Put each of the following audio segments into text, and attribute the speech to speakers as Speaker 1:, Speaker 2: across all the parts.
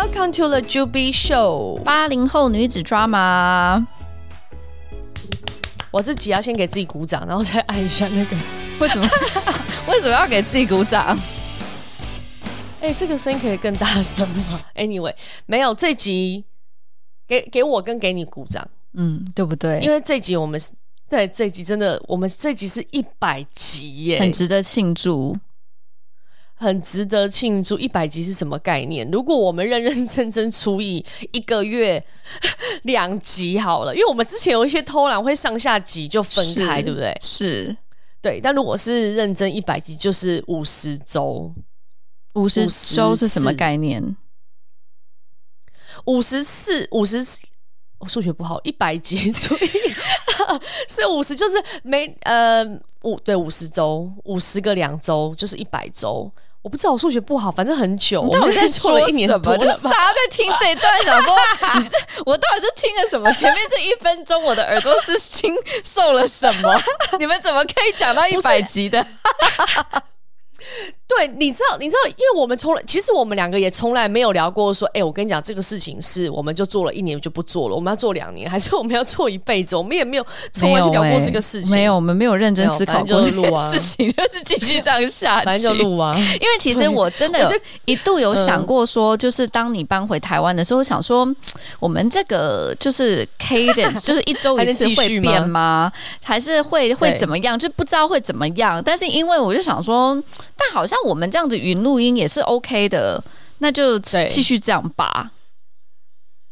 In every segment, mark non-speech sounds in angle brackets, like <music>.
Speaker 1: Welcome to the Juby Show，
Speaker 2: 八零后女子 drama。
Speaker 1: 我自己要先给自己鼓掌，然后再按一下那个。<laughs>
Speaker 2: 为什么？<laughs> 为什么要给自己鼓掌？
Speaker 1: 哎、欸，这个声音可以更大声吗？<laughs> Anyway，没有这集给给我跟给你鼓掌，
Speaker 2: 嗯，对不对？
Speaker 1: 因为这集我们是对这集真的，我们这集是一百集耶，
Speaker 2: 很值得庆祝。
Speaker 1: 很值得庆祝，一百集是什么概念？如果我们认认真真除以一个月两集好了，因为我们之前有一些偷懒会上下集就分开，对不对？
Speaker 2: 是，
Speaker 1: 对。但如果是认真一百集，就是五十周，
Speaker 2: 五十周是什么概念？
Speaker 1: 五十次，五十次，我数学不好，一百集除以 <laughs> 是五十，就是每呃五对五十周，五十个两周就是一百周。我不知道我数学不好，反正很久。
Speaker 2: 我到底在说了一年什么？就是大家在听这一段，想说 <laughs> 你这我到底是听了什么？前面这一分钟，我的耳朵是经受了什么？<laughs> 你们怎么可以讲到一百集的？<laughs>
Speaker 1: 对，你知道，你知道，因为我们从来，其实我们两个也从来没有聊过说，哎，我跟你讲，这个事情是，我们就做了一年就不做了，我们要做两年，还是我们要做一辈子？我们也没有从来就聊过这个 <laughs> 事情，
Speaker 2: 没有，我们没有认真思考过这个事情，
Speaker 1: 就是继续这样下去，
Speaker 2: 反正就录啊。<laughs> 因为其实我真的有一度有想过说，就是当你搬回台湾的时候，我想说，我们这个就是 cadence，<laughs> 就是一周一次会变吗？还是会会怎么样？就不知道会怎么样。但是因为我就想说，但好像。我们这样子云录音也是 OK 的，那就继续这样吧。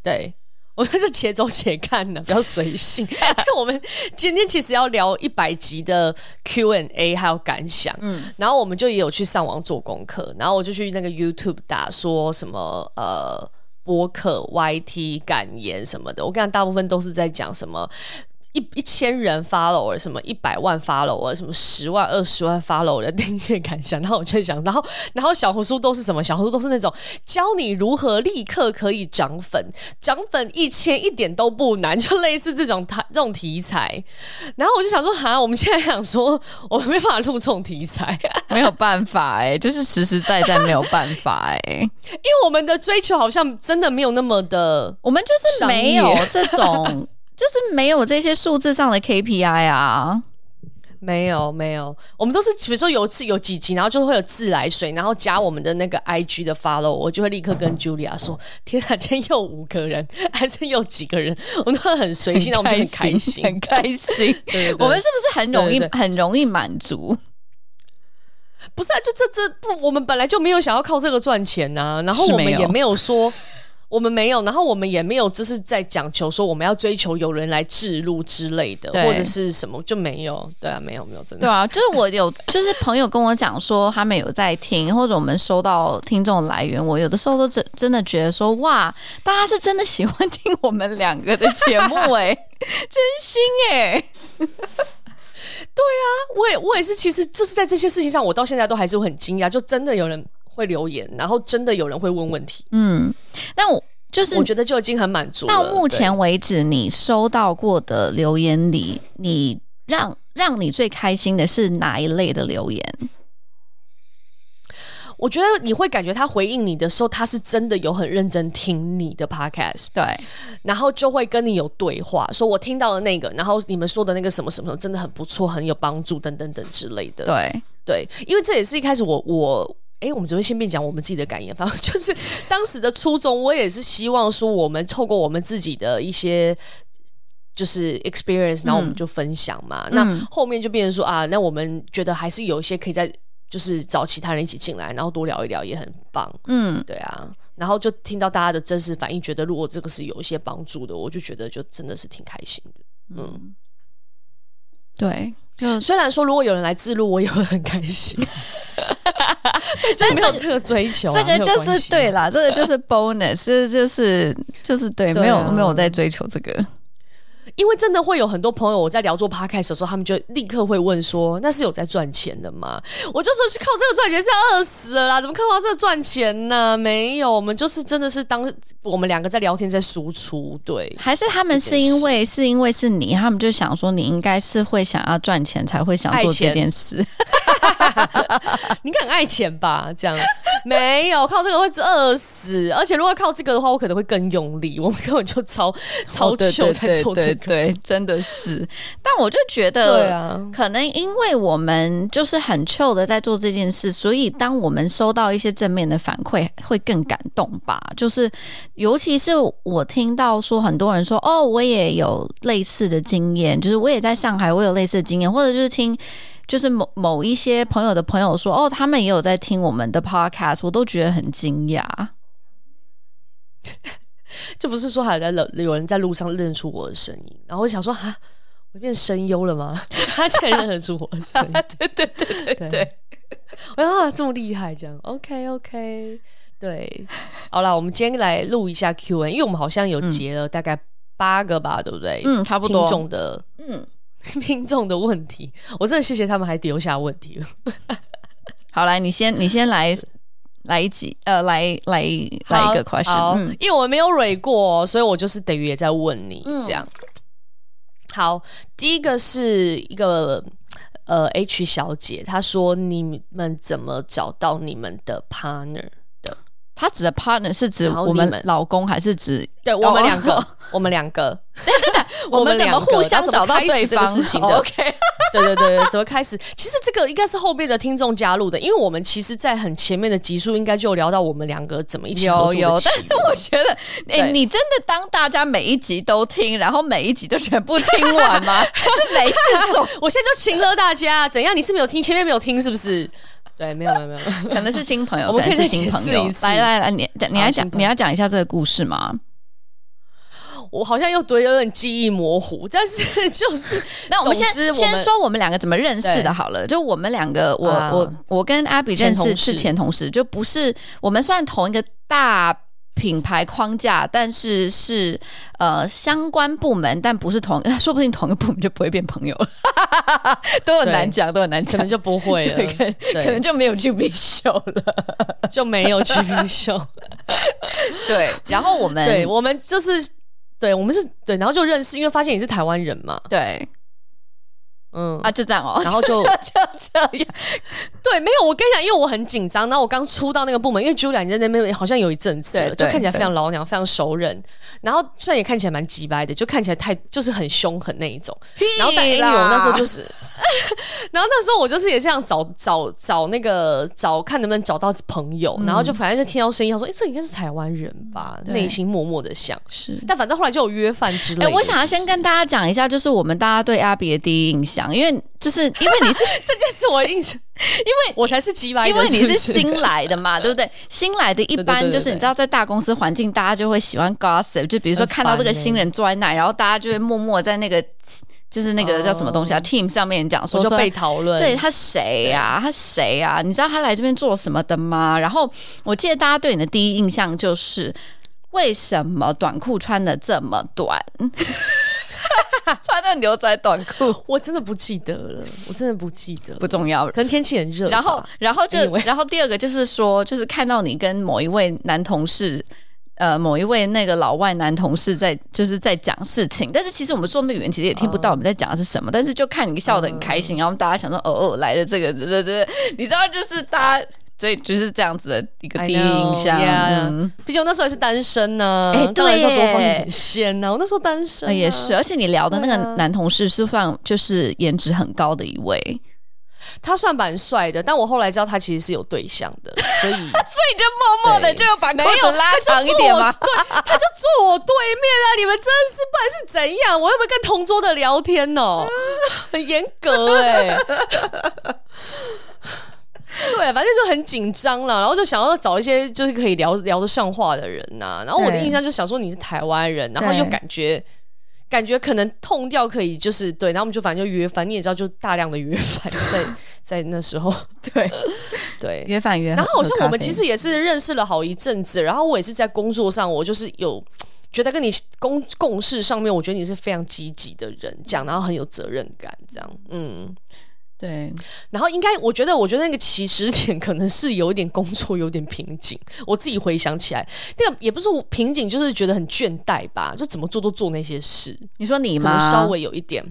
Speaker 1: 对，我们是且走且看的，<laughs> 比较随性。因为我们今天其实要聊一百集的 Q&A 还有感想，嗯，然后我们就也有去上网做功课，然后我就去那个 YouTube 打说什么呃播客 YT 感言什么的，我看大部分都是在讲什么。一一千人 follow 什么一百万 follow 什么十万二十万 follow 的订阅感想，然后我就想，然后然后小红书都是什么？小红书都是那种教你如何立刻可以涨粉，涨粉一千一点都不难，就类似这种它这种题材。然后我就想说，哈，我们现在想说，我们没办法录这种题材，<laughs>
Speaker 2: 没有办法哎、欸，就是实实在在没有办法哎、欸，
Speaker 1: 因为我们的追求好像真的没有那么的，
Speaker 2: 我们就是没有这种。就是没有这些数字上的 KPI 啊，
Speaker 1: 没有没有，我们都是比如说有一次有几集，然后就会有自来水，然后加我们的那个 IG 的 follow，我就会立刻跟 Julia 说：“天啊，今天又五个人，还是又几个人？”我们都很随性，那我们就很开心，
Speaker 2: 很开心。<laughs> 对对对，我们是不是很容易很容易满足？
Speaker 1: 不是啊，就这这不，我们本来就没有想要靠这个赚钱呐、啊，然后我们也没有说。我们没有，然后我们也没有，就是在讲求说我们要追求有人来置入之类的，或者是什么就没有。对啊，没有没有，真的。
Speaker 2: 对啊，就是我有，<laughs> 就是朋友跟我讲说他们有在听，或者我们收到听众来源，我有的时候都真真的觉得说哇，大家是真的喜欢听我们两个的节目哎，<laughs> 真心哎。
Speaker 1: 对啊，我也我也是，其实就是在这些事情上，我到现在都还是很惊讶，就真的有人。会留言，然后真的有人会问问题。
Speaker 2: 嗯，那我就是
Speaker 1: 我觉得就已经很满足了。
Speaker 2: 到目前为止，你收到过的留言里，你让让你最开心的是哪一类的留言？
Speaker 1: 我觉得你会感觉他回应你的时候，他是真的有很认真听你的 podcast，
Speaker 2: 对，
Speaker 1: 然后就会跟你有对话，说我听到了那个，然后你们说的那个什么什么真的很不错，很有帮助，等等等之类的。
Speaker 2: 对
Speaker 1: 对，因为这也是一开始我我。哎，我们只会先便讲我们自己的感言，反正就是当时的初衷，我也是希望说，我们透过我们自己的一些就是 experience，然后我们就分享嘛。嗯、那后面就变成说啊，那我们觉得还是有一些可以在，就是找其他人一起进来，然后多聊一聊也很棒。嗯，对啊。然后就听到大家的真实反应，觉得如果这个是有一些帮助的，我就觉得就真的是挺开心的。嗯，
Speaker 2: 对。
Speaker 1: 就虽然说，如果有人来自录，我也会很开心。<laughs> <laughs> 就没有这个追求，啊，
Speaker 2: 这个就是对啦，这个就是 bonus，就是就是就是对，没有没有在追求这个。
Speaker 1: 因为真的会有很多朋友，我在聊做 podcast 的时候，他们就立刻会问说：“那是有在赚钱的吗？”我就说：“是靠这个赚钱是要饿死了啦，怎么靠这个赚钱呢？没有，我们就是真的是当我们两个在聊天，在输出。对，
Speaker 2: 还是他们是因为是因为是你，他们就想说你应该是会想要赚钱才会想做这件事。<laughs>
Speaker 1: 你很爱钱吧？这样没有靠这个会饿死，而且如果靠这个的话，我可能会更用力。我们根本就超超糗在做
Speaker 2: 这个。<laughs> 对，真的是。但我就觉得，对啊，可能因为我们就是很 chill 的在做这件事，所以当我们收到一些正面的反馈，会更感动吧。就是尤其是我听到说很多人说，哦，我也有类似的经验，就是我也在上海，我有类似的经验，或者就是听。就是某某一些朋友的朋友说，哦，他们也有在听我们的 podcast，我都觉得很惊讶。<laughs>
Speaker 1: 就不是说还有在有人在路上认出我的声音，然后我想说，哈，我变声优了吗？<laughs> 他竟然认得出我的声音，<laughs>
Speaker 2: 对对对对对，对，
Speaker 1: 我说啊，这么厉害，这样，OK OK，对，好了，我们今天来录一下 Q&A，因为我们好像有截了大概八个吧，嗯、对不对？
Speaker 2: 嗯，差不多。
Speaker 1: 听众的，嗯。听众的问题，我真的谢谢他们还留下问题了。
Speaker 2: 好，来，你先，你先来，来一集，呃，来来来一个 question，
Speaker 1: 嗯，因为我没有蕊过，所以我就是等于也在问你，嗯、这样。好，第一个是一个呃 H 小姐，她说你们怎么找到你们的 partner 的？
Speaker 2: 她指的 partner 是指我们老公还是指
Speaker 1: 对 <laughs> 我们两个？<laughs> <laughs> 我们两个，
Speaker 2: 我们怎么互相找到对方
Speaker 1: 事情的？OK，对对对对，怎么开始？其实这个应该是后面的听众加入的，因为我们其实，在很前面的集数应该就聊到我们两个怎么一起。
Speaker 2: 有有，但是我觉得，哎、欸，你真的当大家每一集都听，然后每一集都全部听完吗？是没事做，
Speaker 1: 我现在就请了大家，怎样？你是没有听前面没有听是不是？对，没有没有没有，
Speaker 2: 可能是新朋友，
Speaker 1: 我们可以再解释一次。
Speaker 2: 来来来，你你来讲，你要讲一下这个故事吗？
Speaker 1: 我好像又对有点记忆模糊，但是 <laughs> 就是
Speaker 2: 那我们先先说我们两个怎么认识的好了。就我们两个，我、啊、我我跟 Abby 认识是前同事，就不是我们算同一个大品牌框架，但是是呃相关部门，但不是同，<laughs> 说不定同一个部门就不会变朋友了，<laughs> 都很难讲，都很难讲，
Speaker 1: 可能就不会了，
Speaker 2: 可可能就没有去比秀了，
Speaker 1: 就没有去比秀。
Speaker 2: 对，然后我们
Speaker 1: 对我们就是。对，我们是对，然后就认识，因为发现你是台湾人嘛。
Speaker 2: 对，嗯啊，就这样哦，
Speaker 1: 然后就 <laughs>
Speaker 2: 就，这样。<laughs>
Speaker 1: 对，没有，我跟你讲，因为我很紧张，然后我刚出到那个部门，因为 Julia 你在那边好像有一阵子了，就看起来非常老娘，非常熟人。然后虽然也看起来蛮急掰的，就看起来太就是很凶狠那一种。然后但 anyway 我那时候就是，<laughs> 然后那时候我就是也这样找找找那个找看能不能找到朋友，嗯、然后就反正就听到声音，他说哎、欸，这应该是台湾人吧，内心默默的想是。但反正后来就有约饭之类的。哎、欸，
Speaker 2: 我想要先跟大家讲一下，就是我们大家对 Abby 的第一印象，因为就是因为你是 <laughs>
Speaker 1: 这就是我的印象，<laughs> 因为我才是机掰的，
Speaker 2: 因为你是新来的嘛，对不对？新来的一般就是你知道，在大公司环境，大家就会喜欢 gossip，就比如说看到这个新人坐在那，然后大家就会默默在那个就是那个叫什么东西啊、oh,，team 上面讲说，说
Speaker 1: 就被讨论，
Speaker 2: 对他谁呀？他谁呀？你知道他来这边做什么的吗？然后我记得大家对你的第一印象就是为什么短裤穿的这么短？<laughs> <laughs> 穿那牛仔短裤，<laughs>
Speaker 1: 我真的不记得了，我真的不记得，
Speaker 2: 不重要。
Speaker 1: 可能天气很热。
Speaker 2: 然后，然后就，然后第二个就是说，就是看到你跟某一位男同事，呃，某一位那个老外男同事在，就是在讲事情。但是其实我们做那么远，其实也听不到我们在讲的是什么。Uh, 但是就看你笑得很开心，然后大家想说，哦哦，来了这个，对对对，你知道，就是大家。所以就是这样子的一个第一印象。
Speaker 1: 毕竟我那时候还是单身呢、啊，哎、欸，对，那时候多方很鲜呢。我那时候单身、啊，
Speaker 2: 也是。而且你聊的那个男同事是算就是颜值很高的一位，
Speaker 1: 他算蛮帅的。但我后来知道他其实是有对象的，所以 <laughs> 所
Speaker 2: 以就默默的就把没有拉长一点嘛。
Speaker 1: 对，他就坐我对面啊！你们真是不然是怎样？我又不会跟同桌的聊天哦，很严格哎、欸。对，反正就很紧张了，然后就想要找一些就是可以聊聊得上话的人呐、啊。然后我的印象就想说你是台湾人，然后又感觉感觉可能痛掉可以就是对，然后我们就反正就约饭，你也知道就大量的约饭就 <laughs> 在在那时候，<laughs> 对对
Speaker 2: 约饭约。
Speaker 1: 然后好像我们其实也是认识了好一阵子，然后我也是在工作上，我就是有。觉得跟你共共事上面，我觉得你是非常积极的人，讲然后很有责任感，这样，嗯。
Speaker 2: 对，
Speaker 1: 然后应该，我觉得，我觉得那个起始点可能是有一点工作有点瓶颈。我自己回想起来，那个也不是瓶颈，就是觉得很倦怠吧，就怎么做都做那些事。
Speaker 2: 你说你吗？
Speaker 1: 稍微有一点。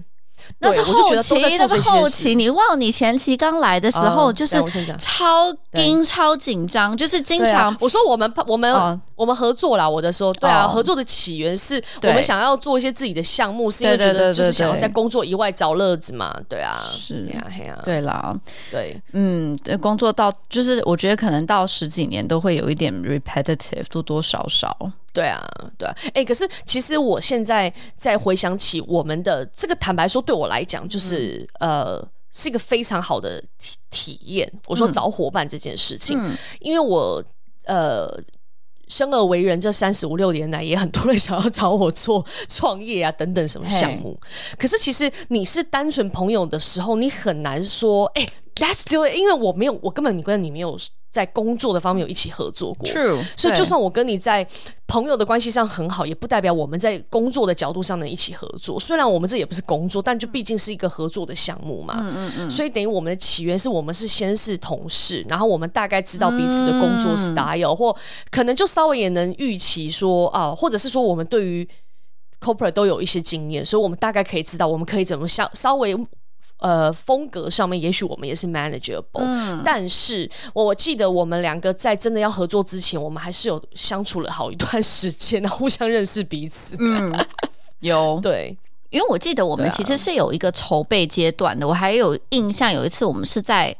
Speaker 2: 那是后期，那是后期。你忘了你前期刚来的时候，就是超盯、超紧张，就是经常。
Speaker 1: 我说我们我们我们合作啦，我的时候，对啊，合作的起源是我们想要做一些自己的项目，是因为觉得就是想要在工作以外找乐子嘛，对啊，
Speaker 2: 是。
Speaker 1: 呀，嘿呀，
Speaker 2: 对啦，
Speaker 1: 对，
Speaker 2: 嗯，工作到就是我觉得可能到十几年都会有一点 repetitive，多多少少。
Speaker 1: 对啊，对啊，哎、欸，可是其实我现在在回想起我们的这个，坦白说，对我来讲，就是、嗯、呃，是一个非常好的体体验。我说找伙伴这件事情，嗯、因为我呃，生而为人这三十五六年来，也很多人想要找我做创业啊等等什么项目。可是其实你是单纯朋友的时候，你很难说，哎、欸、，Let's do it，因为我没有，我根本你跟你没有。在工作的方面有一起合作过
Speaker 2: ，True，
Speaker 1: 所以就算我跟你在朋友的关系上很好，也不代表我们在工作的角度上能一起合作。虽然我们这也不是工作，但就毕竟是一个合作的项目嘛。嗯嗯嗯。所以等于我们的起源是我们是先是同事，然后我们大概知道彼此的工作 style，或可能就稍微也能预期说啊，或者是说我们对于 corporate 都有一些经验，所以我们大概可以知道我们可以怎么稍稍微。呃，风格上面也许我们也是 manageable，嗯，但是我我记得我们两个在真的要合作之前，我们还是有相处了好一段时间，然 <laughs> 后互相认识彼此。
Speaker 2: 嗯，有 <laughs>
Speaker 1: 对，
Speaker 2: 因为我记得我们其实是有一个筹备阶段的。啊、我还有印象，有一次我们是在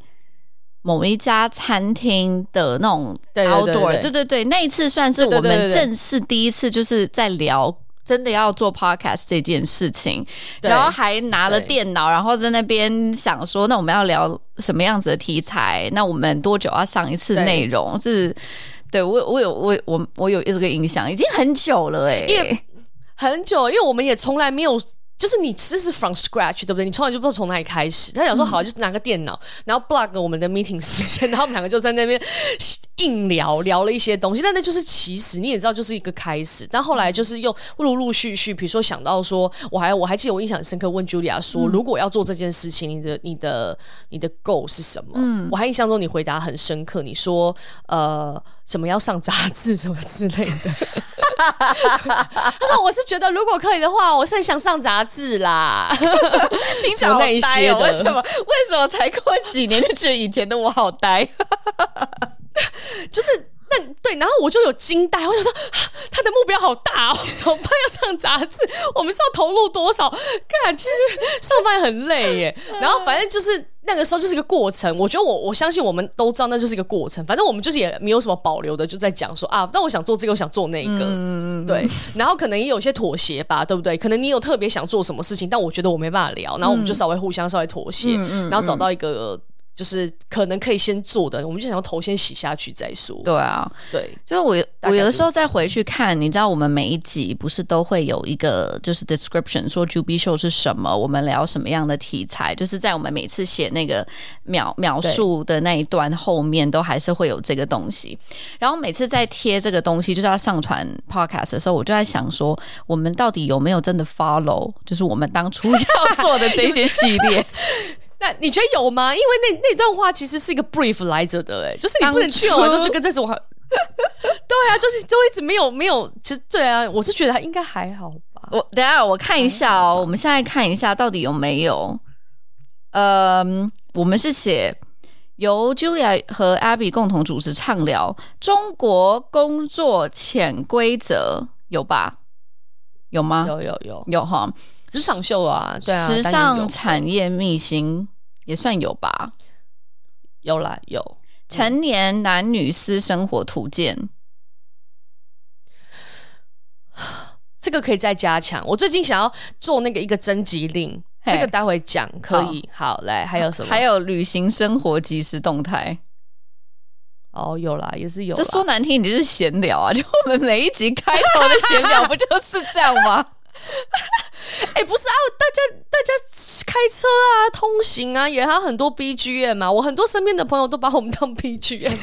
Speaker 2: 某一家餐厅的那种 outdoor，对对对，那一次算是我们正式第一次就是在聊。真的要做 podcast 这件事情，然后还拿了电脑，然后在那边想说，那我们要聊什么样子的题材？那我们多久要上一次内容？对是，对我我有我我我有这个印象，已经很久了哎、欸，
Speaker 1: 因为很久，因为我们也从来没有。就是你其实是 from scratch，对不对？你从来就不知道从哪里开始。他想说好，就是拿个电脑，嗯、然后 block 我们的 meeting <laughs> 时间，然后我们两个就在那边硬聊，聊了一些东西。但那就是其实你也知道，就是一个开始。但后来就是又陆陆续续，比如说想到说，我还我还记得我印象很深刻，问 Julia 说，嗯、如果要做这件事情，你的你的你的 goal 是什么？嗯，我还印象中你回答很深刻，你说呃。什么要上杂志什么之类的？<laughs> 他说：“我是觉得如果可以的话，我是很想上杂志啦。”
Speaker 2: 听起来好呆哦，为什么？为什么才过几年就觉得以前的我好呆？<laughs>
Speaker 1: 就是。那对，然后我就有惊呆，我想说他的目标好大哦，<laughs> 怎么办？要上杂志，我们是要投入多少？看，其实上班很累耶。<laughs> 然后反正就是那个时候就是一个过程。我觉得我我相信我们都知道那就是一个过程。反正我们就是也没有什么保留的，就在讲说啊，那我想做这个，我想做那个，嗯、对。然后可能也有些妥协吧，对不对？可能你有特别想做什么事情，但我觉得我没办法聊，然后我们就稍微互相稍微妥协，嗯、然后找到一个。就是可能可以先做的，我们就想要头先洗下去再说。
Speaker 2: 对啊，
Speaker 1: 对，
Speaker 2: 就是我我有的时候再回去看，你知道我们每一集不是都会有一个就是 description 说 Juby Show 是什么，我们聊什么样的题材，就是在我们每次写那个描描述的那一段后面都还是会有这个东西。然后每次在贴这个东西，就是要上传 podcast 的时候，我就在想说，我们到底有没有真的 follow，就是我们当初要做的这些系列。<laughs>
Speaker 1: 那你觉得有吗？因为那那段话其实是一个 brief 来着的，哎，就是你不能去完就是跟这种话。对啊，就是就一直没有没有，其实对啊，我是觉得他应该还好吧。
Speaker 2: 我等下我看一下哦，我们现在看一下到底有没有。嗯，我们是写由 Julia 和 Abby 共同主持畅聊中国工作潜规则，有吧？有吗？
Speaker 1: 有有有
Speaker 2: 有哈。
Speaker 1: 职场秀啊，对啊，
Speaker 2: 时尚产业秘辛也算有吧，
Speaker 1: 有啦有。
Speaker 2: 成年男女私生活图鉴，
Speaker 1: 嗯，<sighs> 这个可以再加强。我最近想要做那个一个征集令，嘿这个待会讲可以。好，好，来，还有什么？
Speaker 2: 还有旅行生活即时动态。
Speaker 1: 哦，有啦，也是有。
Speaker 2: 这说难听，你就是闲聊啊！就我们每一集开头的闲聊，不就是这样吗？<laughs>
Speaker 1: 哎、欸，不是啊，大家大家开车啊，通行啊，也还有很多 BGM 嘛。我很多身边的朋友都把我们当 BGM。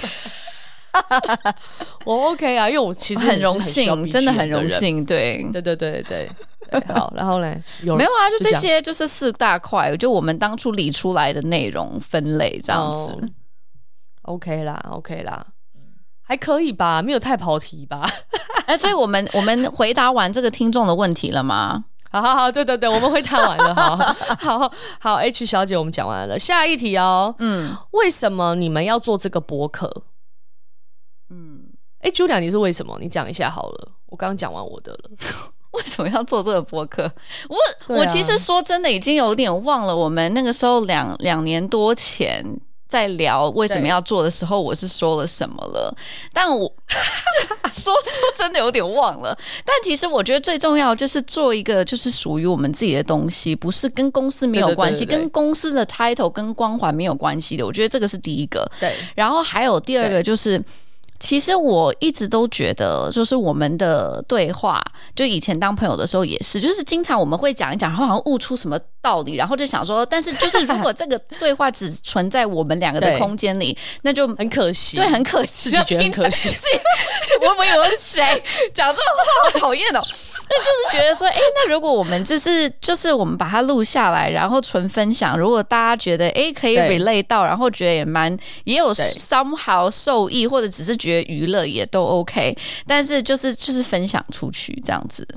Speaker 1: <laughs> 我 OK 啊，因为我其实很
Speaker 2: 荣幸，真的很荣幸。对，
Speaker 1: 对，对，对，对，对。<laughs> 好，然后呢？有
Speaker 2: 没有啊？就这些，就是四大块，就我们当初理出来的内容分类这样子。
Speaker 1: Oh, OK 啦，OK 啦，还可以吧？没有太跑题吧？<laughs>
Speaker 2: 哎，所以我们我们回答完这个听众的问题了吗？
Speaker 1: 好好好，对对对，我们会谈完了，好 <laughs> 好好，H 小姐，我们讲完了，下一题哦。嗯，为什么你们要做这个博客？嗯，哎，Julia，你是为什么？你讲一下好了。我刚刚讲完我的了，<laughs>
Speaker 2: 为什么要做这个播客？我、啊、我其实说真的，已经有点忘了我们那个时候两两年多前。在聊为什么要做的时候，我是说了什么了？但我 <laughs> 说说真的有点忘了。但其实我觉得最重要就是做一个就是属于我们自己的东西，不是跟公司没有关系，对对对对对，跟公司的 title 跟光环没有关系的。我觉得这个是第一个。对，然后还有第二个就是。其实我一直都觉得，就是我们的对话，就以前当朋友的时候也是，就是经常我们会讲一讲，然后好像悟出什么道理，然后就想说，但是就是如果这个对话只存在我们两个的空间里，那就
Speaker 1: 很可惜，
Speaker 2: 对，很可惜，
Speaker 1: 自己觉得很可惜。<laughs> <laughs>
Speaker 2: 我们有谁讲这种话，好讨厌哦。那就是觉得说，哎、欸，那如果我们就是就是我们把它录下来，然后纯分享，如果大家觉得哎、欸、可以 relate 到，然后觉得也蛮也有 somehow 受益，或者只是觉得娱乐也都 OK，但是就是就是分享出去这样子。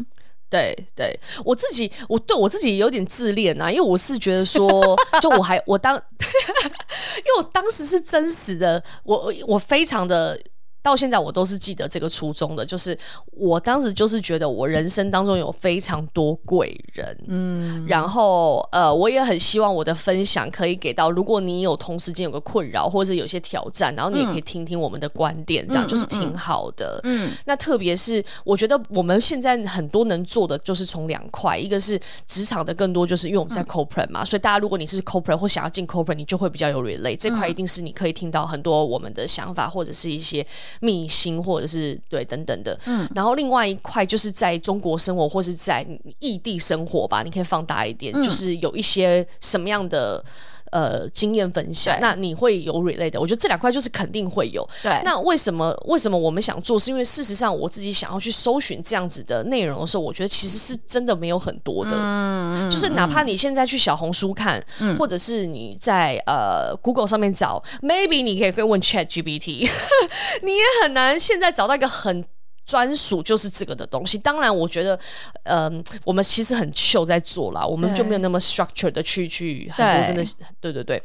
Speaker 1: 对对，我自己我对我自己有点自恋啊，因为我是觉得说，就我还我当，<laughs> 因为我当时是真实的，我我非常的。到现在我都是记得这个初衷的，就是我当时就是觉得我人生当中有非常多贵人，嗯，然后呃，我也很希望我的分享可以给到，如果你有同时间有个困扰或者有些挑战，然后你也可以听听我们的观点，嗯、这样就是挺好的。嗯，那特别是我觉得我们现在很多能做的就是从两块，一个是职场的更多，就是因为我们在 corporate 嘛，嗯、所以大家如果你是 corporate 或想要进 corporate，你就会比较有 relate，这块一定是你可以听到很多我们的想法或者是一些。秘辛或者是对等等的，嗯，然后另外一块就是在中国生活或是在异地生活吧，你可以放大一点，嗯、就是有一些什么样的呃经验分享，那你会有 relate 的，我觉得这两块就是肯定会有。对，那为什么为什么我们想做？是因为事实上我自己想要去搜寻这样子的内容的时候，我觉得其实是真的没有很多的，嗯，就是哪怕你现在去小红书看，嗯、或者是你在呃 Google 上面找，maybe 你可以可以问 Chat GPT，<laughs> 你也很难现在找到一个很。专属就是这个的东西。当然，我觉得，嗯、呃，我们其实很 chill 在做啦，我们就没有那么 structured 的去去很多真的，对对对，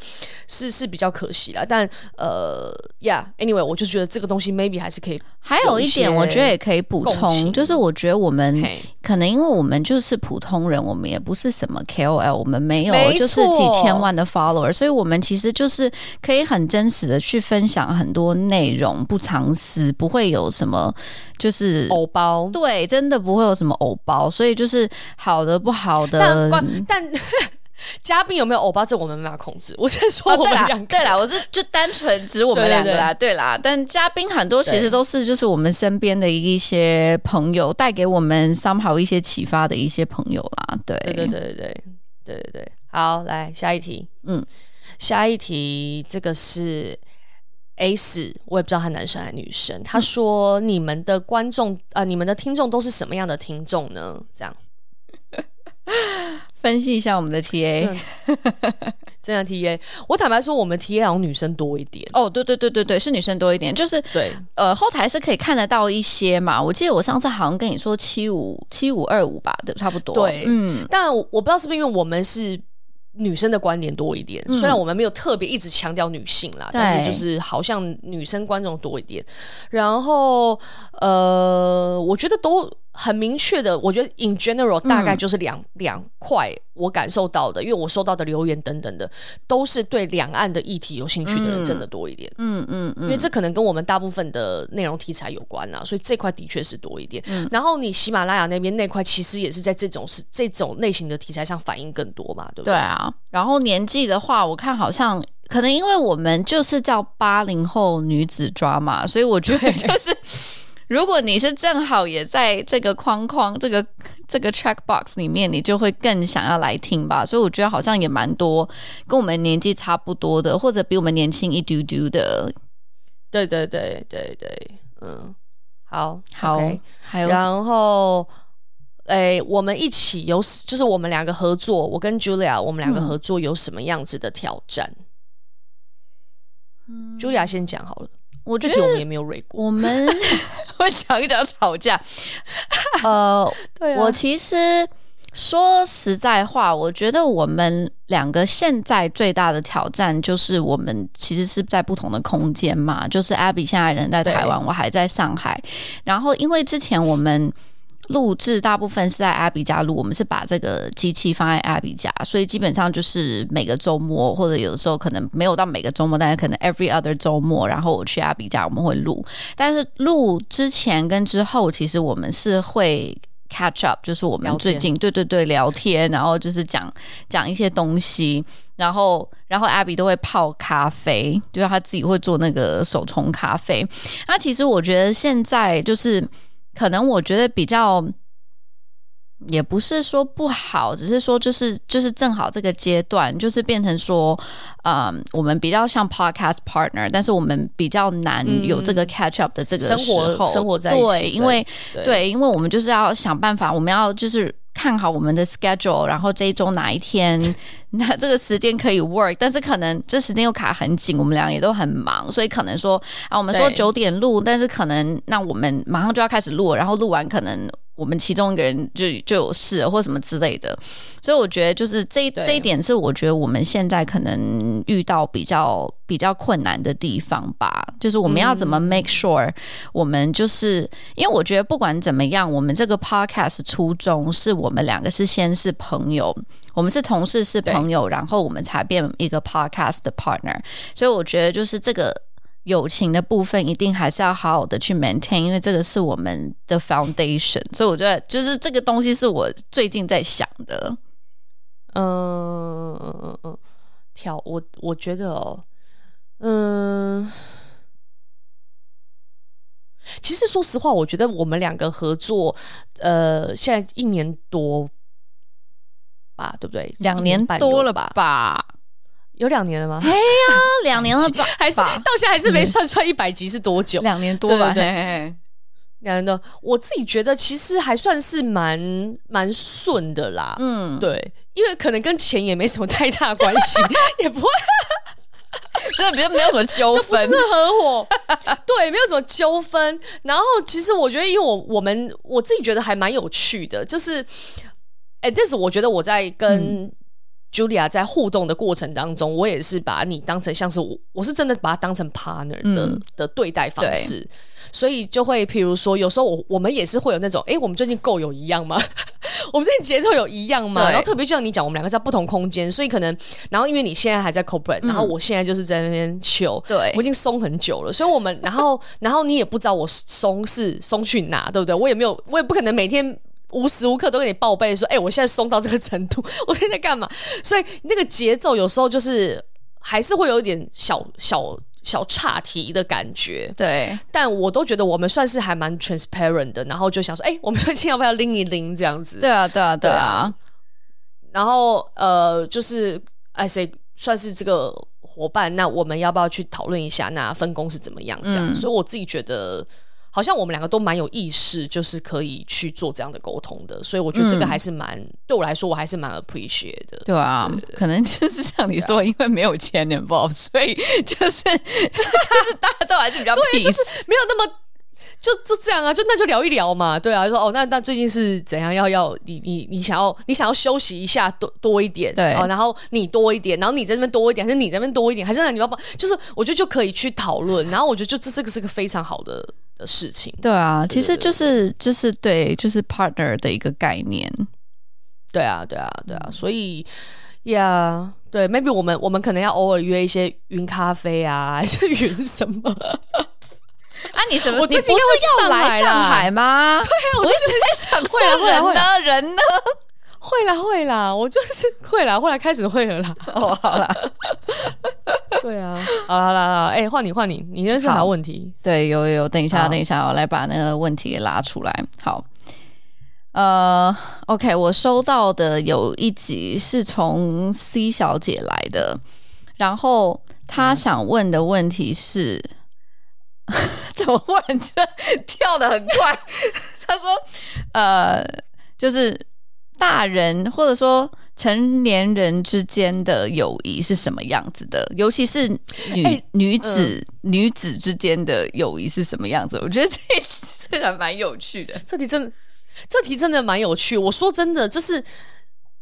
Speaker 1: 是是比较可惜啦。但呃，yeah，anyway，我就觉得这个东西 maybe 还是可以。
Speaker 2: 还有一点，我觉得也可以补充，就是我觉得我们可能因为我们就是普通人，我们也不是什么 KOL，我们没有就是几千万的 follower，所以我们其实就是可以很真实的去分享很多内容，不藏私，不会有什么。就是
Speaker 1: 偶包，
Speaker 2: 对，真的不会有什么偶包，所以就是好的不好的，
Speaker 1: 但，<laughs> 但嘉宾有没有偶包，这我们没办法控制。我是说我们两个，
Speaker 2: 哦，对啦，我是就单纯指我们两个啦，对，啦。但嘉宾很多其实都是就是我们身边的一些朋友带给我们 somehow 一些启发的一些朋友啦，对，
Speaker 1: 对对对对对对对对。好，来下一题，嗯，下一题这个是。A 四，我也不知道他男生还是女生。他说：“你们的观众啊、呃，你们的听众都是什么样的听众呢？”这样
Speaker 2: 分析一下我们的 TA，
Speaker 1: 这样 TA。我坦白说，我们 TA 好像女生多一点。
Speaker 2: 哦，对对对对对，是女生多一点。就是对，呃，后台是可以看得到一些嘛。我记得我上次好像跟你说七五七五二五吧，对，差不多。
Speaker 1: 对，嗯。但我不知道是不是因为我们是。女生的观点多一点，虽然我们没有特别一直强调女性啦，嗯、但是就是好像女生观众多一点。然后，呃，我觉得都。很明确的，我觉得 in general 大概就是两两块我感受到的，因为我收到的留言等等的，都是对两岸的议题有兴趣的人真的多一点。嗯嗯嗯，因为这可能跟我们大部分的内容题材有关啊，所以这块的确是多一点。嗯、然后你喜马拉雅那边那块其实也是在这种是这种类型的题材上反应更多嘛，对不对？对
Speaker 2: 啊。然后年纪的话，我看好像可能因为我们就是叫八零后女子抓嘛，所以我觉得就是。如果你是正好也在这个框框、这个 <laughs> 这个 check box 里面，你就会更想要来听吧。所以我觉得好像也蛮多跟我们年纪差不多的，或者比我们年轻一丢丢的。
Speaker 1: 对对对对对，嗯，好，
Speaker 2: 好，okay, 还有，
Speaker 1: 然后，诶，我们一起有，就是我们两个合作，我跟 Julia，我们两个合作有什么样子的挑战？嗯，Julia 先讲好了，我觉得我们也没有蕊过，
Speaker 2: 我们 <laughs> 会讲一讲吵架。<laughs> 呃，<laughs> 对啊，我其实。说实在话，我觉得我们两个现在最大的挑战就是我们其实是在不同的空间嘛。就是 Abby 现在人在台湾，我还在上海。然后因为之前我们录制大部分是在 Abby 家录，我们是把这个机器放在 Abby 家，所以基本上就是每个周末或者有的时候可能没有到每个周末，但是可能 every other 周末，然后我去 Abby 家我们会录。但是录之前跟之后，其实我们是会。Catch up 就是我们最近对对对聊天，然后就是讲讲一些东西，然后然后 Abby 都会泡咖啡，就是他自己会做那个手冲咖啡。那其实我觉得现在就是可能我觉得比较。也不是说不好，只是说就是就是正好这个阶段，就是变成说，嗯，我们比较像 podcast partner，但是我们比较难有这个 catch up 的这个时候，
Speaker 1: 生活生活在
Speaker 2: 对，因为对，对，因为我们就是要想办法，我们要就是看好我们的 schedule，然后这一周哪一天 <laughs> 那这个时间可以 work，但是可能这时间又卡很紧，我们俩也都很忙，所以可能说啊，我们说九点录，但是可能那我们马上就要开始录，然后录完可能。我们其中一个人就就有事或什么之类的，所以我觉得就是这这一点是我觉得我们现在可能遇到比较比较困难的地方吧。就是我们要怎么 make sure 我们就是因为我觉得不管怎么样，我们这个 podcast 初衷是我们两个是先是朋友，我们是同事是朋友，然后我们才变一个 podcast 的 partner。所以我觉得就是这个。友情的部分一定还是要好好的去 maintain，因为这个是我们的 foundation，所以我觉得就是这个东西是我最近在想的。
Speaker 1: 嗯嗯嗯嗯，挑我我觉得哦，嗯，其实说实话，我觉得我们两个合作，呃，现在一年多吧，对不对？
Speaker 2: 两年多了吧？吧。
Speaker 1: 有两年了吗？
Speaker 2: 哎呀，<laughs> 两年了吧？
Speaker 1: 还是到现在还是没算出来一百集是多久？
Speaker 2: 两年多吧？对，
Speaker 1: 两年多。我自己觉得其实还算是蛮蛮顺的啦。嗯，对，因为可能跟钱也没什么太大关系，<laughs> 也不会，真的比较没有什么纠 <laughs> 纷，就不是合伙。对，没有什么纠纷。然后其实我觉得，因为我我们我自己觉得还蛮有趣的，就是哎，但是我觉得我在跟。嗯 Julia 在互动的过程当中，我也是把你当成像是我，我是真的把它当成 partner 的、嗯、的对待方式，所以就会譬如说，有时候我我们也是会有那种，哎、欸，我们最近够有一样吗？<laughs> 我们最近节奏有一样吗？然后特别就像你讲，我们两个在不同空间，所以可能，然后因为你现在还在 corporate，、嗯、然后我现在就是在那边 chill，对，我已经松很久了，所以我们，然后 <laughs> 然后你也不知道我松是松去哪，对不对？我也没有，我也不可能每天。无时无刻都跟你报备说，哎、欸，我现在松到这个程度，<laughs> 我现在干嘛？所以那个节奏有时候就是还是会有一点小小小岔题的感觉。
Speaker 2: 对，
Speaker 1: 但我都觉得我们算是还蛮 transparent 的，然后就想说，哎、欸，我们最近要不要拎一拎这样子？
Speaker 2: 对啊，对啊，对啊。
Speaker 1: 然后呃，就是哎，谁算是这个伙伴？那我们要不要去讨论一下？那分工是怎么样？这样、嗯，所以我自己觉得。好像我们两个都蛮有意识，就是可以去做这样的沟通的，所以我觉得这个还是蛮、嗯、对我来说，我还是蛮 appreciate 的。
Speaker 2: 对啊对对对，可能就是像你说，因为没有钱，involve，所以就是 <laughs> 就是大家都还是比较 peace，
Speaker 1: 就是没有那么就就这样啊，就那就聊一聊嘛。对啊，就说哦，那那最近是怎样？要要你你你想要你想要休息一下多多一点，对、哦，然后你多一点，然后你在那边多一点，还是你在这边多一点，还是那你要不？就是我觉得就可以去讨论，然后我觉得就这这个是个非常好的。的事情，
Speaker 2: 对啊，其实就是就是对，就是 partner 的一个概念，
Speaker 1: 对啊，对啊，对啊，所以呀，对，maybe 我们我们可能要偶尔约一些云咖啡啊，<laughs> 还是云什么？<laughs>
Speaker 2: 啊，你什么？我最近不是要来上海吗？对
Speaker 1: 啊，我就是在想，会来
Speaker 2: 人呢？人呢？
Speaker 1: 会啦会啦，我就是 <laughs> 会啦，后来开始会了啦。
Speaker 2: 哦，好啦。<laughs>
Speaker 1: 对啊，好啦好啦，哎、欸，换你换你，你认识啥问题？
Speaker 2: 对，有有，等一下等一下，我来把那个问题给拉出来。好，呃，OK，我收到的有一集是从 C 小姐来的，然后她想问的问题是，<laughs> 怎么忽然就跳得很快？他说，呃，就是大人或者说成年人之间的友谊是什么样子的？尤其是女、欸、女子、嗯、女子之间的友谊是什么样子？我觉得这这还蛮有趣的。
Speaker 1: 这题真的，这题真的蛮有趣。我说真的，就是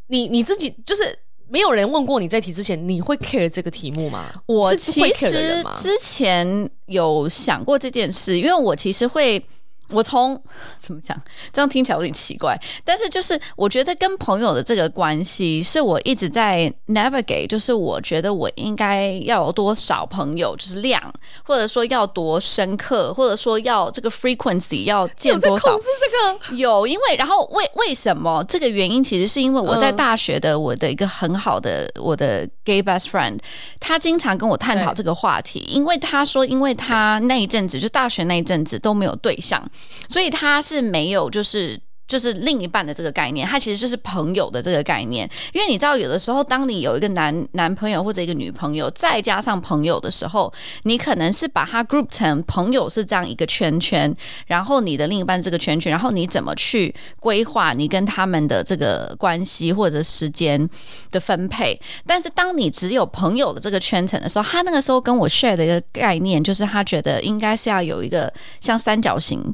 Speaker 1: 你你自己就是。没有人问过你在题之前，你会 care 这个题目吗？
Speaker 2: 我其实之前有想过这件事，因为我其实会。我从怎么讲？这样听起来有点奇怪，但是就是我觉得跟朋友的这个关系是我一直在 navigate，就是我觉得我应该要有多少朋友，就是量，或者说要多深刻，或者说要这个 frequency 要见多少？
Speaker 1: 控制这个
Speaker 2: 有，因为然后为为什么这个原因？其实是因为我在大学的我的一个很好的我的 gay best friend，他经常跟我探讨这个话题，因为他说，因为他那一阵子就大学那一阵子都没有对象。所以他是没有，就是就是另一半的这个概念，他其实就是朋友的这个概念。因为你知道，有的时候当你有一个男男朋友或者一个女朋友，再加上朋友的时候，你可能是把他 group 成朋友是这样一个圈圈，然后你的另一半这个圈圈，然后你怎么去规划你跟他们的这个关系或者时间的分配。但是当你只有朋友的这个圈层的时候，他那个时候跟我 share 的一个概念，就是他觉得应该是要有一个像三角形。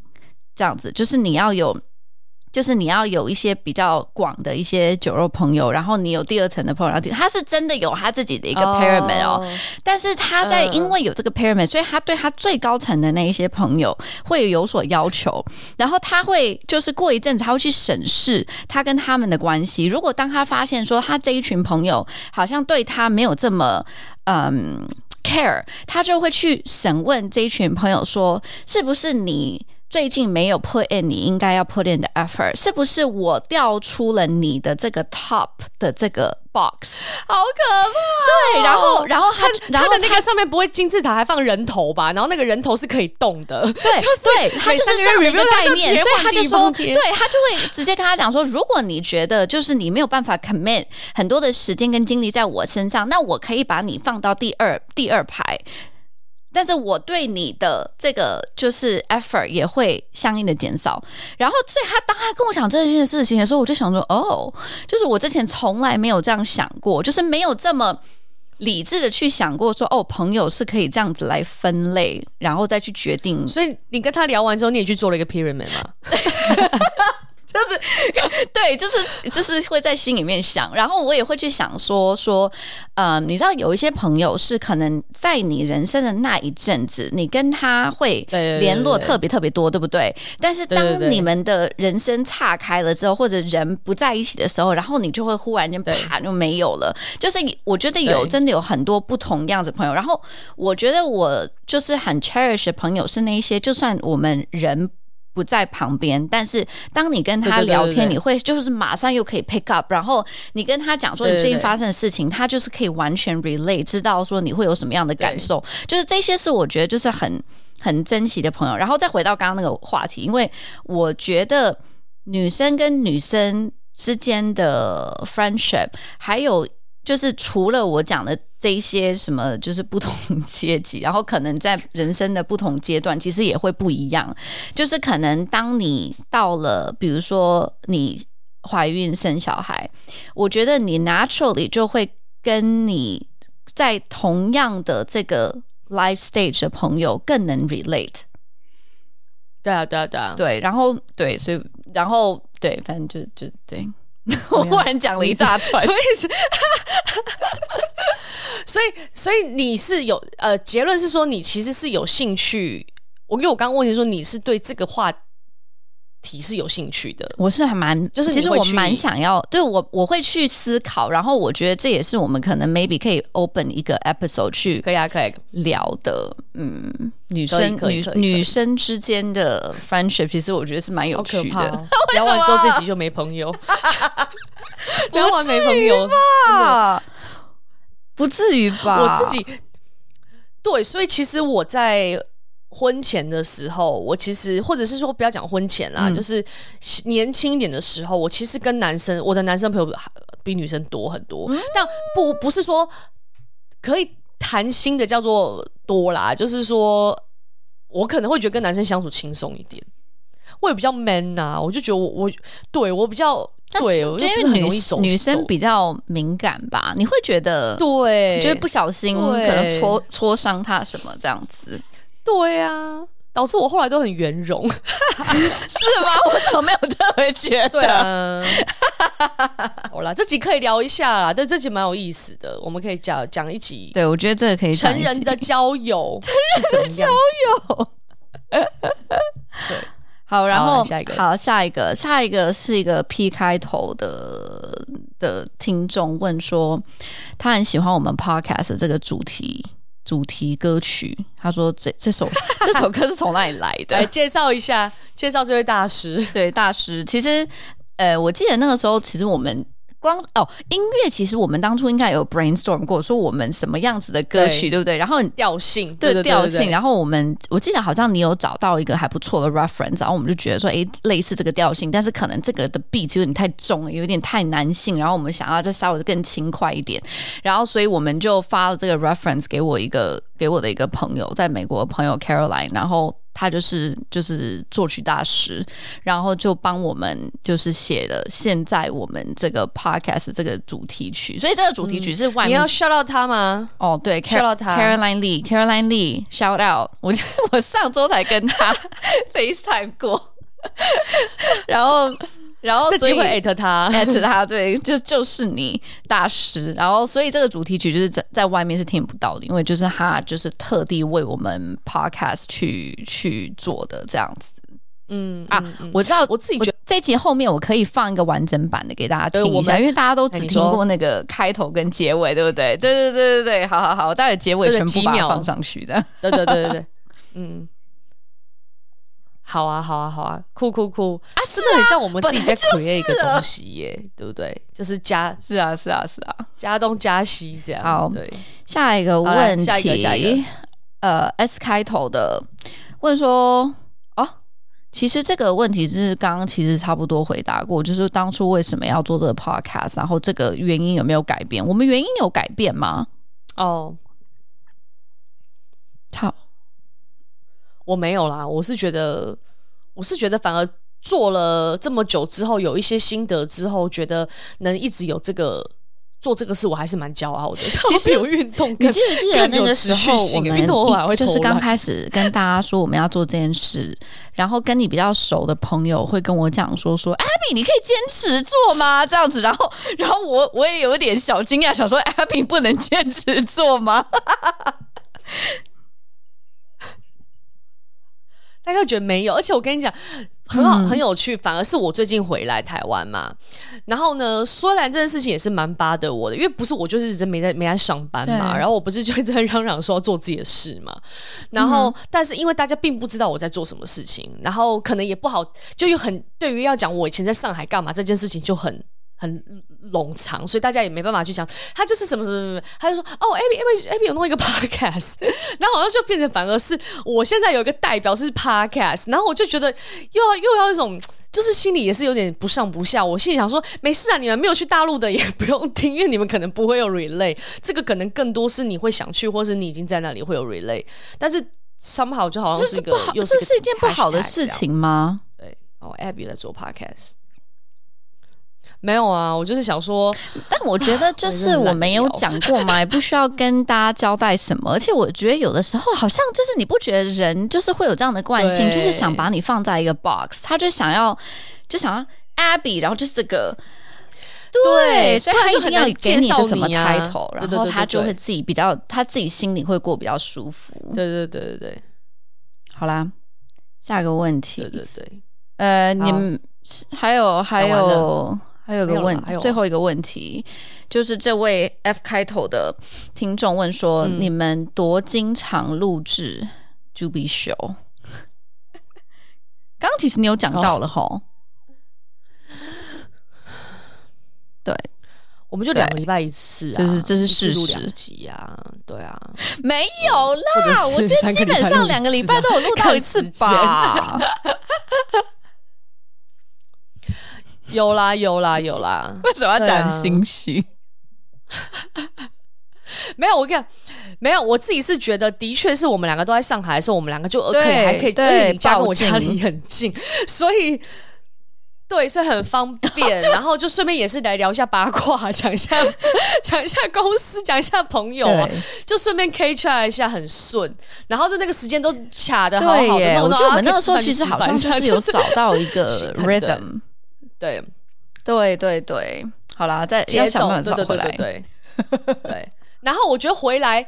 Speaker 2: 这样子就是你要有，就是你要有一些比较广的一些酒肉朋友，然后你有第二层的朋友，他是真的有他自己的一个 pyramid 哦。Oh, 但是他在因为有这个 pyramid，所以他对他最高层的那一些朋友会有所要求，然后他会就是过一阵子他会去审视他跟他们的关系。如果当他发现说他这一群朋友好像对他没有这么嗯 care，他就会去审问这一群朋友说是不是你。最近没有 put in 你应该要 put in 的 effort，是不是我调出了你的这个 top 的这个 box？
Speaker 1: 好可怕、哦！
Speaker 2: 对，然后然后他，然后
Speaker 1: 他的那个上面不会金字塔还放人头吧？然后那个人头是可以动的，<laughs>
Speaker 2: 对，<laughs> 就是对，他就是这样的一个概念，所以他就说，对，他就会直接跟他讲说，如果你觉得就是你没有办法 commit 很多的时间跟精力在我身上，那我可以把你放到第二第二排。但是我对你的这个就是 effort 也会相应的减少，然后所以他当他跟我讲这件事情的时候，我就想说，哦，就是我之前从来没有这样想过，就是没有这么理智的去想过说，哦，朋友是可以这样子来分类，然后再去决定。
Speaker 1: 所以你跟他聊完之后，你也去做了一个 pyramid 吗？<laughs>
Speaker 2: 就是 <laughs> 对，就是就是会在心里面想，然后我也会去想说说，呃，你知道有一些朋友是可能在你人生的那一阵子，你跟他会联络特别特别多，对不对？但是当你们的人生岔开了之后，或者人不在一起的时候，然后你就会忽然间啪就没有了。就是我觉得有真的有很多不同样子的朋友，然后我觉得我就是很 cherish 的朋友是那一些，就算我们人。不在旁边，但是当你跟他聊天，你会就是马上又可以 pick up，然后你跟他讲说你最近发生的事情，他就是可以完全 relate，知道说你会有什么样的感受，就是这些是我觉得就是很很珍惜的朋友。然后再回到刚刚那个话题，因为我觉得女生跟女生之间的 friendship 还有。就是除了我讲的这一些什么，就是不同 <laughs> 阶级，然后可能在人生的不同阶段，其实也会不一样。就是可能当你到了，比如说你怀孕生小孩，我觉得你 naturally 就会跟你在同样的这个 life stage 的朋友更能 relate。
Speaker 1: 对啊，对啊，对啊，
Speaker 2: 对。然后对，所以然后对，反正就就对。<laughs> 我忽然讲了一大串，
Speaker 1: 所以是，<laughs> 所以所以你是有呃结论是说你其实是有兴趣。我因为我刚刚问你说你是对这个话题是有兴趣的，
Speaker 2: 我是还蛮就是其实我蛮想要，对我我会去思考，然后我觉得这也是我们可能 maybe 可以 open 一个 episode 去
Speaker 1: 可以啊可以
Speaker 2: 聊的，嗯，女生女女生之间的 friendship 其实我觉得是蛮有趣的。<laughs> 哦、
Speaker 1: 聊完之后这集就没朋友，<laughs> 聊完没朋友
Speaker 2: 吧？不至于吧？
Speaker 1: 我自己对，所以其实我在。婚前的时候，我其实或者是说不要讲婚前啦，嗯、就是年轻一点的时候，我其实跟男生，我的男生朋友比女生多很多，嗯、但不不是说可以谈心的叫做多啦，就是说我可能会觉得跟男生相处轻松一点。我也比较 man 呐、啊，我就觉得我我对我比较对，我觉得女
Speaker 2: 女生比较敏感吧？你会觉得
Speaker 1: 对，
Speaker 2: 觉得不小心可能戳戳伤她什么这样子？
Speaker 1: 对啊，导致我后来都很圆融，是
Speaker 2: 吗？<laughs> 我怎么没有特别觉得？
Speaker 1: 对啊，好啦，这集可以聊一下啦，对，这集蛮有意思的，我们可以讲讲一集。
Speaker 2: 对，我觉得这个可以 <laughs>
Speaker 1: 成人的交友，
Speaker 2: 成人的交友，
Speaker 1: 对。
Speaker 2: 好，然后好下一个，好，下一个，下一个是一个 P 开头的的听众问说，他很喜欢我们 Podcast 的这个主题主题歌曲。他说这这首 <laughs> 这首歌是从哪里来的？<laughs>
Speaker 1: 来介绍一下，介绍这位大师。
Speaker 2: 对，大师，其实呃，我记得那个时候，其实我们。光哦，音乐其实我们当初应该有 brainstorm 过，说我们什么样子的歌曲，对，对不对？然后
Speaker 1: 调性，
Speaker 2: 对
Speaker 1: 调
Speaker 2: 性。然后我们我记得好像你有找到一个还不错的 reference，然后我们就觉得说，哎，类似这个调性，但是可能这个的 beat 有点太重了，有点太男性，然后我们想要再稍微更轻快一点，然后所以我们就发了这个 reference 给我一个给我的一个朋友，在美国的朋友 Caroline，然后。他就是就是作曲大师，然后就帮我们就是写了现在我们这个 podcast 这个主题曲，所以这个主题曲是外面、
Speaker 1: 嗯、你要 shout out 他吗？
Speaker 2: 哦，对，shout out 他，Caroline Lee，Caroline Lee，shout out，我我上周才跟他 FaceTime 过，然后。然后，
Speaker 1: 这机会艾特他，
Speaker 2: 艾特他，对，就就是你大师。然后，所以这个主题曲就是在在外面是听不到的，因为就是他就是特地为我们 podcast 去去做的这样子。嗯啊，嗯我知道，我自己觉得这集后面我可以放一个完整版的给大家听一下，因为大家都只听过那个开头跟结尾，对不对？对对对对对，好好好，我待会结尾全部把它放上去的。
Speaker 1: 对对对对对，<laughs> 嗯。好啊，好啊，好啊，酷酷酷啊！是很像我们自己在 create 一个东西耶，对不对？就是加，
Speaker 2: 是啊，是啊，是啊，
Speaker 1: 加东加西这样。
Speaker 2: 好，
Speaker 1: 对，
Speaker 2: 下一个问题，下一个，下一个，呃，S 开头的问说，哦，其实这个问题是刚刚其实差不多回答过，就是当初为什么要做这个 podcast，然后这个原因有没有改变？我们原因有改变吗？哦，
Speaker 1: 好。我没有啦，我是觉得，我是觉得，反而做了这么久之后，有一些心得之后，觉得能一直有这个做这个事，我还是蛮骄傲的。<laughs> 其实有运动，
Speaker 2: 你记不记得那个时候，我们就是刚开始跟大家说我们要做这件事，然后跟你比较熟的朋友会跟我讲说说，Abby，你可以坚持做吗？这样子，然后，然后我我也有点小惊讶，想说，Abby 不能坚持做吗？
Speaker 1: 大家觉得没有，而且我跟你讲，很好，很有趣。反而是我最近回来台湾嘛，然后呢，虽然这件事情也是蛮 bother 我的，因为不是我就是一直没在没在上班嘛，然后我不是就一直在嚷嚷说要做自己的事嘛，然后但是因为大家并不知道我在做什么事情，然后可能也不好，就又很对于要讲我以前在上海干嘛这件事情就很。很冗长，所以大家也没办法去讲。他就是什么什么什么，他就说哦，Abby Abby Abby 有弄一个 <laughs> podcast，然后好像就变成反而是我现在有一个代表是 podcast，然后我就觉得又要又要一种，就是心里也是有点不上不下。我心里想说，没事啊，你们没有去大陆的也 <laughs> 不用听，因为你们可能不会有 relay，这个可能更多是你会想去，或是你已经在那里会有 relay。但是 somehow 就好像是一个，是又是，
Speaker 2: 是，是一件不好的事情吗？
Speaker 1: 对，哦，Abby 在做 podcast。没有啊，我就是想说，<laughs>
Speaker 2: 但我觉得就是我没有讲过嘛，<laughs> 也不需要跟大家交代什么。而且我觉得有的时候好像就是你不觉得人就是会有这样的惯性，就是想把你放在一个 box，他就想要就想要 Abby，然后就是这个对，所以他一定要给你一个什么 title，然后他就会自己比较他自己心里会过比较舒服。
Speaker 1: 对对对对对，
Speaker 2: 好啦，下个问题，
Speaker 1: 对对对，
Speaker 2: 呃，你们还有还有。还有个问，最后一个问题，就是这位 F 开头的听众问说：“嗯、你们多经常录制 Juby Show？” <laughs> 刚刚其实你有讲到了吼，
Speaker 1: 对，我们就两个礼拜一次啊，
Speaker 2: 就是这是事实，
Speaker 1: 两集啊，对啊，
Speaker 2: 没有啦，我觉得基本上两个礼拜都有录到一次吧。<laughs>
Speaker 1: 有啦有啦有啦，
Speaker 2: 为什么要讲心虚？<laughs>
Speaker 1: 没有，我跟你讲，没有，我自己是觉得，的确是我们两个都在上海的时候，我们两个就可以还可以，因为你家跟我家里很近，<laughs> 所以。对，所以很方便，<laughs> 然后就顺便也是来聊一下八卦，讲一下讲一下公司，讲一下朋友啊，就顺便 K 出来一下，很顺。然后就那个时间都卡的好好的，我觉得我们那个时候其实好像就是有找到一个 rhythm。对，
Speaker 2: 对对对，好啦，再要想办法找回
Speaker 1: 来。对 <laughs> 对。然后我觉得回来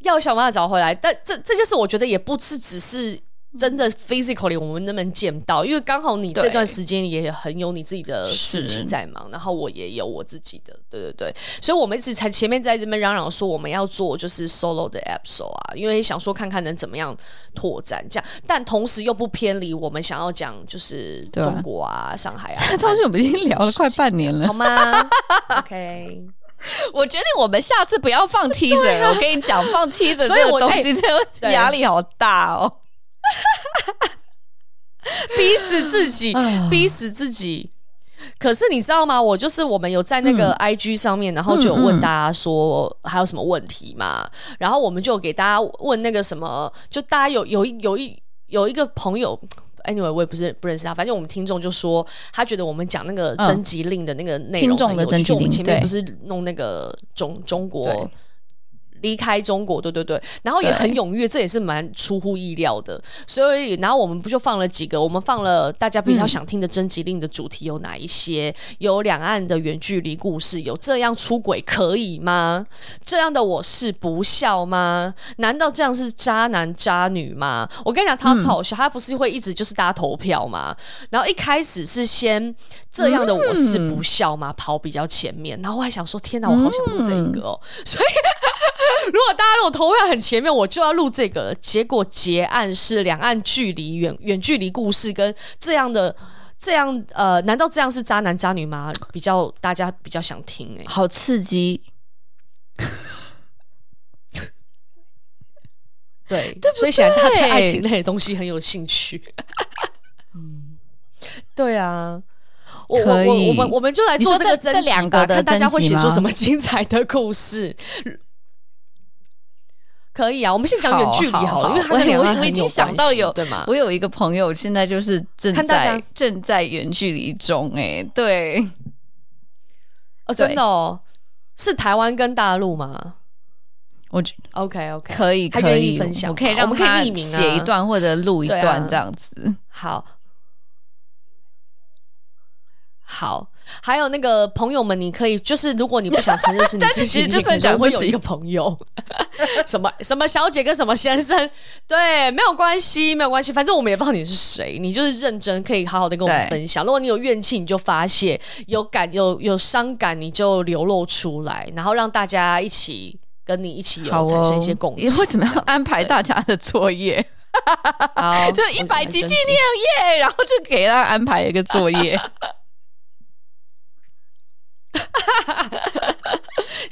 Speaker 1: 要想办法找回来，但这这件事我觉得也不是只是。真的 physically 我们能不能见到？因为刚好你这段时间也很有你自己的事情在忙，然后我也有我自己的，对对对，所以我们一直才前面在这边嚷嚷说我们要做就是 solo 的 episode 啊，因为想说看看能怎么样拓展这样，但同时又不偏离我们想要讲就是中国啊、啊上海啊。<laughs>
Speaker 2: 这东西我们已经聊了快半年了，<laughs>
Speaker 1: 好吗？OK，<laughs>
Speaker 2: 我决定我们下次不要放 teaser，、啊、我跟你讲放 teaser，所以我东西真的压力好大哦。<laughs>
Speaker 1: 逼死自己，逼死自己。可是你知道吗？我就是我们有在那个 IG 上面，嗯、然后就有问大家说还有什么问题嘛？然后我们就给大家问那个什么，就大家有有一有一有一个朋友，anyway 我也不是不认识他，反正我们听众就说他觉得我们讲那个征集令的那个内容很有趣，就我们前面不是弄那个中中国。离开中国，对对对，然后也很踊跃，这也是蛮出乎意料的。所以，然后我们不就放了几个？我们放了大家比较想听的征集令的主题有哪一些？嗯、有两岸的远距离故事，有这样出轨可以吗？这样的我是不孝吗？难道这样是渣男渣女吗？我跟你讲，他超好笑，他不是会一直就是大家投票吗？然后一开始是先这样的我是不孝吗？跑比较前面，然后我还想说，天哪，我好想录这一个哦，所以。<laughs> 如果大家如果投票很前面，我就要录这个了。结果结案是两岸距离远远距离故事，跟这样的这样呃，难道这样是渣男渣女吗？比较大家比较想听哎、欸，
Speaker 2: 好刺激。
Speaker 1: 对，对，所以显然他对爱情类的东西很有兴趣。嗯，对啊，我我我我们我们就来做这个这两个的，看大家会写出什么精彩的故事。可以啊，我们先讲远距离好了，好好好，因为他我我已经想到有对吗？
Speaker 2: 我有一个朋友现在就是正在正在远距离中，哎，对，
Speaker 1: 哦，真的哦，是台湾跟大陆吗？
Speaker 2: 我觉
Speaker 1: OK OK
Speaker 2: 可以可以
Speaker 1: 分享，
Speaker 2: 我可以让我们可以匿名写一段或者录一段这样子，
Speaker 1: 好。好，还有那个朋友们，你可以就是，如果你不想承认是你 <laughs> 自己，就可能会有一个朋友，<laughs> 什么什么小姐跟什么先生，对，没有关系，没有关系，反正我们也不知道你是谁，你就是认真，可以好好的跟我们分享。如果你有怨气，你就发泄；有感有有伤感，你就流露出来，然后让大家一起跟你一起有产生一些共鸣。你会
Speaker 2: 怎么样安排大家的作业？好，<laughs> 就一百集纪念耶，然后就给他安排一个作业。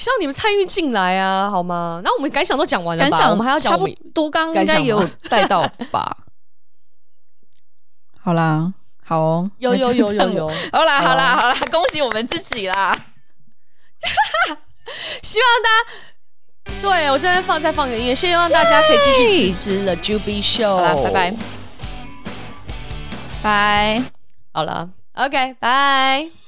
Speaker 1: 希望你们参与进来啊，好吗？那我们感想都讲完了吧？
Speaker 2: 感想
Speaker 1: 我们还要讲，
Speaker 2: 差不多刚应该有带到吧？<laughs> 好啦，好哦，
Speaker 1: 有有有有有，
Speaker 2: 好啦好啦好啦，恭喜我们自己啦！<laughs>
Speaker 1: 希望大家对我这边放再放个音乐，希望大家可以继续支持 The Juby Show。
Speaker 2: 好啦，拜拜，拜，
Speaker 1: 好了，OK，拜。